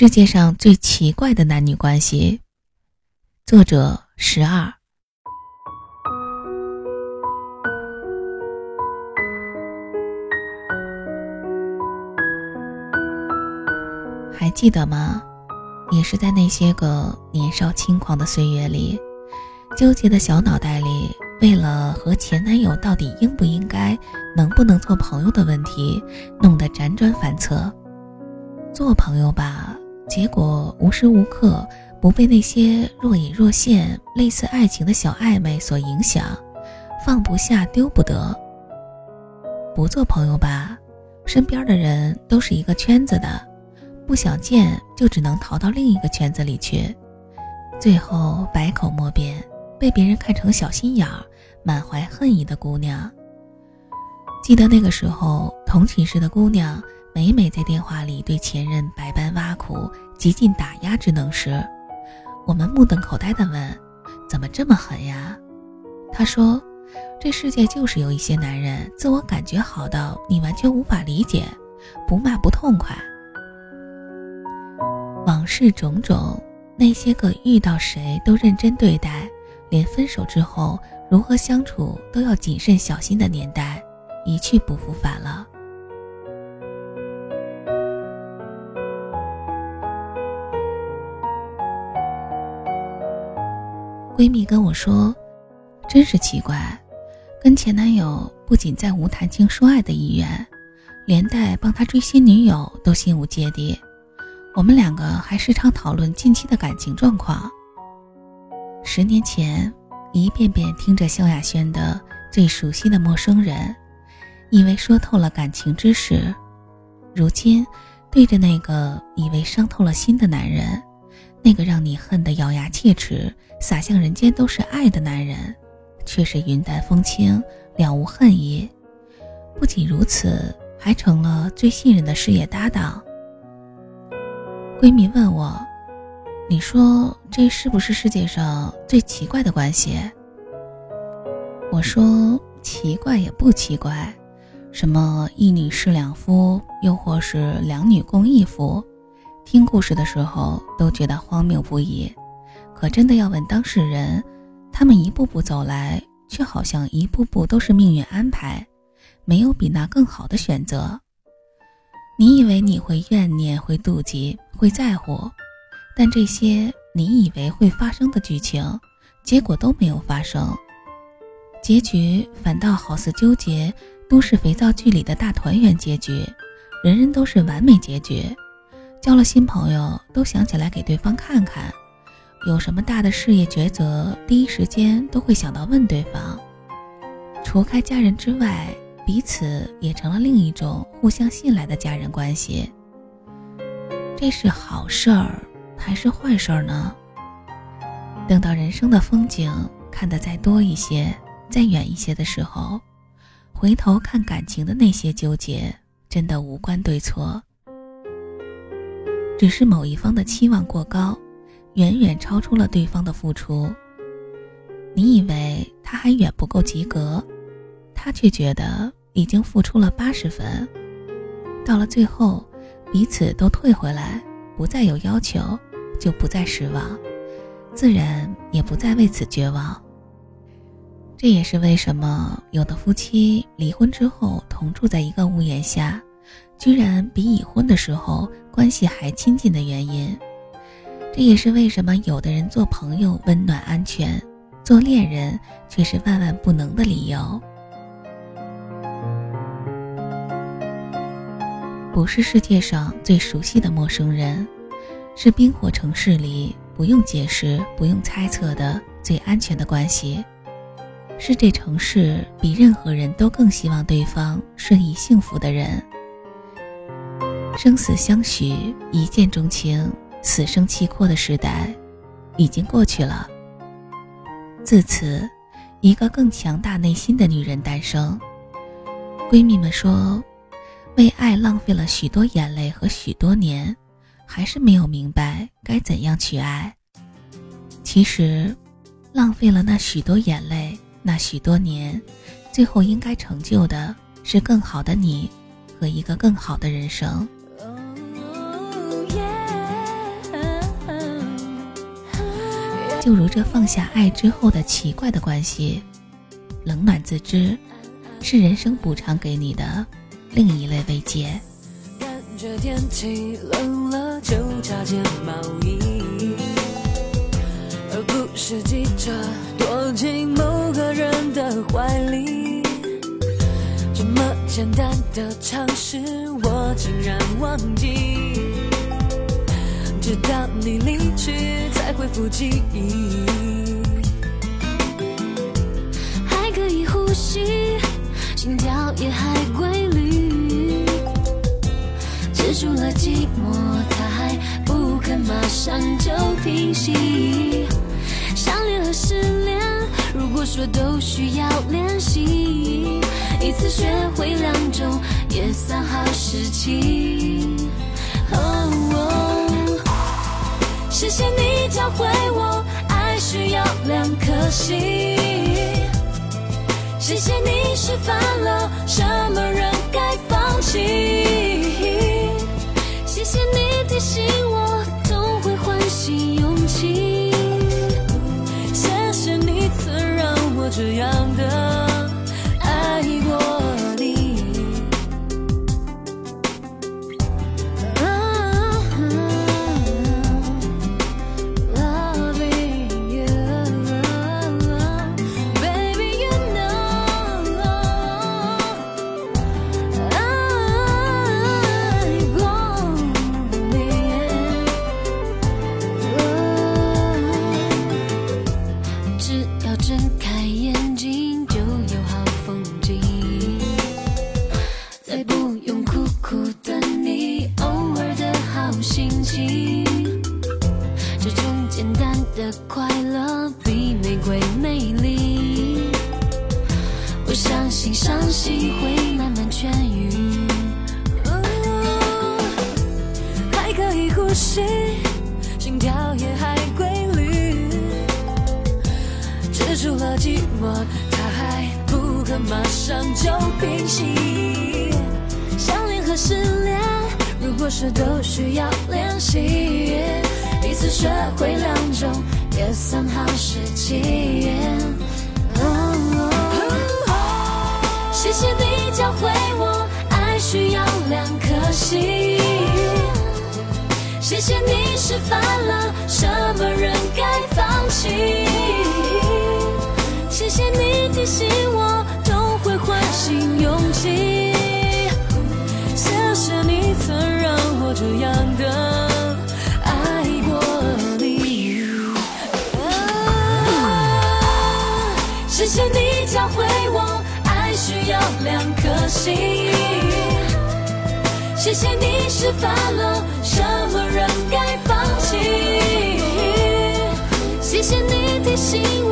世界上最奇怪的男女关系，作者十二。还记得吗？也是在那些个年少轻狂的岁月里，纠结的小脑袋里，为了和前男友到底应不应该、能不能做朋友的问题，弄得辗转反侧。做朋友吧。结果无时无刻不被那些若隐若现、类似爱情的小暧昧所影响，放不下、丢不得。不做朋友吧，身边的人都是一个圈子的，不想见就只能逃到另一个圈子里去，最后百口莫辩，被别人看成小心眼儿、满怀恨意的姑娘。记得那个时候，同寝室的姑娘。每每在电话里对前任百般挖苦、极尽打压之能时，我们目瞪口呆地问：“怎么这么狠呀？”他说：“这世界就是有一些男人自我感觉好到你完全无法理解，不骂不痛快。”往事种种，那些个遇到谁都认真对待，连分手之后如何相处都要谨慎小心的年代，一去不复返了。闺蜜跟我说：“真是奇怪，跟前男友不仅再无谈情说爱的意愿，连带帮他追新女友都心无芥蒂。我们两个还时常讨论近期的感情状况。十年前，一遍遍听着萧亚轩的《最熟悉的陌生人》，以为说透了感情之事，如今对着那个以为伤透了心的男人。”那个让你恨得咬牙切齿、洒向人间都是爱的男人，却是云淡风轻、了无恨意。不仅如此，还成了最信任的事业搭档。闺蜜问我：“你说这是不是世界上最奇怪的关系？”我说：“奇怪也不奇怪，什么一女侍两夫，又或是两女共一夫。”听故事的时候都觉得荒谬不已，可真的要问当事人，他们一步步走来，却好像一步步都是命运安排，没有比那更好的选择。你以为你会怨念、会妒忌、会在乎，但这些你以为会发生的剧情，结果都没有发生，结局反倒好似纠结都市肥皂剧里的大团圆结局，人人都是完美结局。交了新朋友，都想起来给对方看看，有什么大的事业抉择，第一时间都会想到问对方。除开家人之外，彼此也成了另一种互相信赖的家人关系。这是好事儿还是坏事儿呢？等到人生的风景看得再多一些、再远一些的时候，回头看感情的那些纠结，真的无关对错。只是某一方的期望过高，远远超出了对方的付出。你以为他还远不够及格，他却觉得已经付出了八十分。到了最后，彼此都退回来，不再有要求，就不再失望，自然也不再为此绝望。这也是为什么有的夫妻离婚之后同住在一个屋檐下。居然比已婚的时候关系还亲近的原因，这也是为什么有的人做朋友温暖安全，做恋人却是万万不能的理由。不是世界上最熟悉的陌生人，是冰火城市里不用解释、不用猜测的最安全的关系，是这城市比任何人都更希望对方顺意幸福的人。生死相许，一见钟情，死生契阔的时代已经过去了。自此，一个更强大内心的女人诞生。闺蜜们说，为爱浪费了许多眼泪和许多年，还是没有明白该怎样去爱。其实，浪费了那许多眼泪，那许多年，最后应该成就的是更好的你，和一个更好的人生。就如这放下爱之后的奇怪的关系，冷暖自知，是人生补偿给你的另一类慰藉。感觉天气冷了，就加件毛衣，而不是急着躲进某个人的怀里。这么简单的常识，我竟然忘记。直到你离去，才恢复记忆。还可以呼吸，心跳也还规律。止住了寂寞，他还不肯马上就平息。相恋和失恋，如果说都需要练习，一次学会两种也算好事情。谢谢你教会我，爱需要两颗心。谢谢你示范了什么人该放弃。比玫瑰美丽。我相信伤心会慢慢痊愈，还可以呼吸，心跳也还规律。止住了寂寞，它还不肯马上就平息。相恋和失恋，如果说都需要练习，彼此学会两种也算好事情。谢谢你教会我，爱需要两颗心。谢谢你示范了什么人该放弃。谢谢你提醒我，都会唤醒勇气。谢谢你释放了什么人该放弃。谢谢你提醒